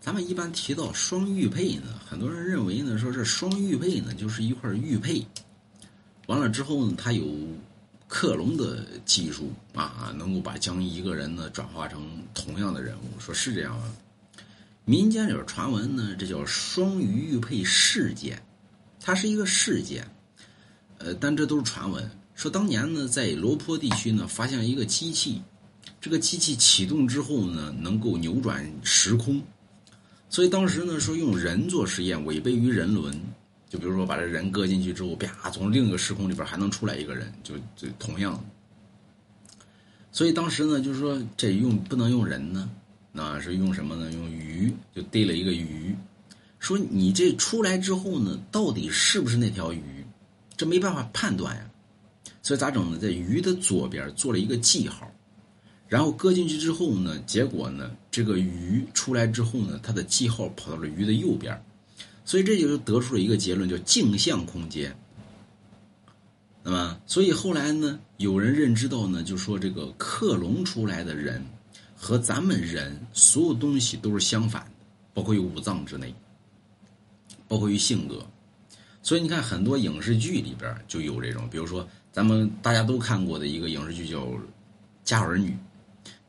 咱们一般提到双玉佩呢，很多人认为呢，说这双玉佩呢就是一块玉佩，完了之后呢，它有克隆的技术啊，能够把将一个人呢转化成同样的人物，说是这样吗？民间有传闻呢，这叫双鱼玉佩事件，它是一个事件，呃，但这都是传闻。说当年呢，在罗坡地区呢，发现一个机器，这个机器启动之后呢，能够扭转时空。所以当时呢，说用人做实验违背于人伦，就比如说把这人搁进去之后，啪，从另一个时空里边还能出来一个人，就就同样。所以当时呢，就是说这用不能用人呢，那是用什么呢？用鱼，就逮了一个鱼，说你这出来之后呢，到底是不是那条鱼？这没办法判断呀。所以咋整呢？在鱼的左边做了一个记号。然后搁进去之后呢，结果呢，这个鱼出来之后呢，它的记号跑到了鱼的右边，所以这就得出了一个结论，叫镜像空间。那么，所以后来呢，有人认知到呢，就说这个克隆出来的人和咱们人所有东西都是相反的，包括于五脏之内，包括于性格。所以你看，很多影视剧里边就有这种，比如说咱们大家都看过的一个影视剧叫《家有儿女》。《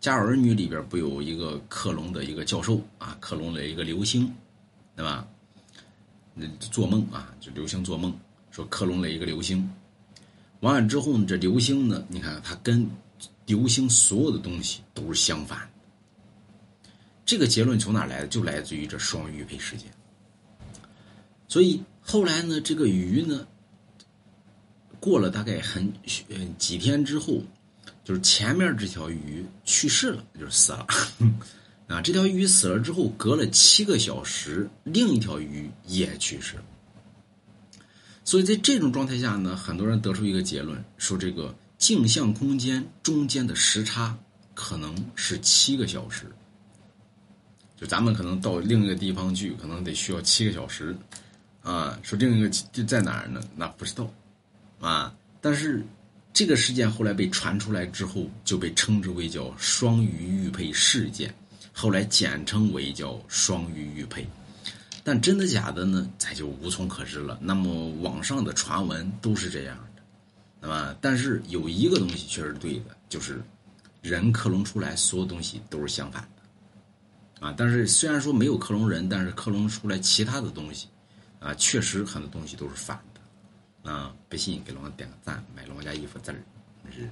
家有儿女》里边不有一个克隆的一个教授啊，克隆了一个流星，对吧？那做梦啊，就流星做梦，说克隆了一个流星。完了之后呢，这流星呢，你看它跟流星所有的东西都是相反。这个结论从哪来的？就来自于这双鱼配事件。所以后来呢，这个鱼呢，过了大概很嗯几天之后。就是前面这条鱼去世了，就是死了。啊，这条鱼死了之后，隔了七个小时，另一条鱼也去世了。所以在这种状态下呢，很多人得出一个结论，说这个镜像空间中间的时差可能是七个小时。就咱们可能到另一个地方去，可能得需要七个小时。啊，说另一个就在哪儿呢？那不知道。啊，但是。这个事件后来被传出来之后，就被称之为叫双鱼玉佩事件，后来简称为叫双鱼玉佩。但真的假的呢？咱就无从可知了。那么网上的传闻都是这样的，那么但是有一个东西确实是对的，就是人克隆出来所有东西都是相反的，啊，但是虽然说没有克隆人，但是克隆出来其他的东西，啊，确实很多东西都是反的。啊，不信给龙哥点个赞，买龙家衣服字儿，是。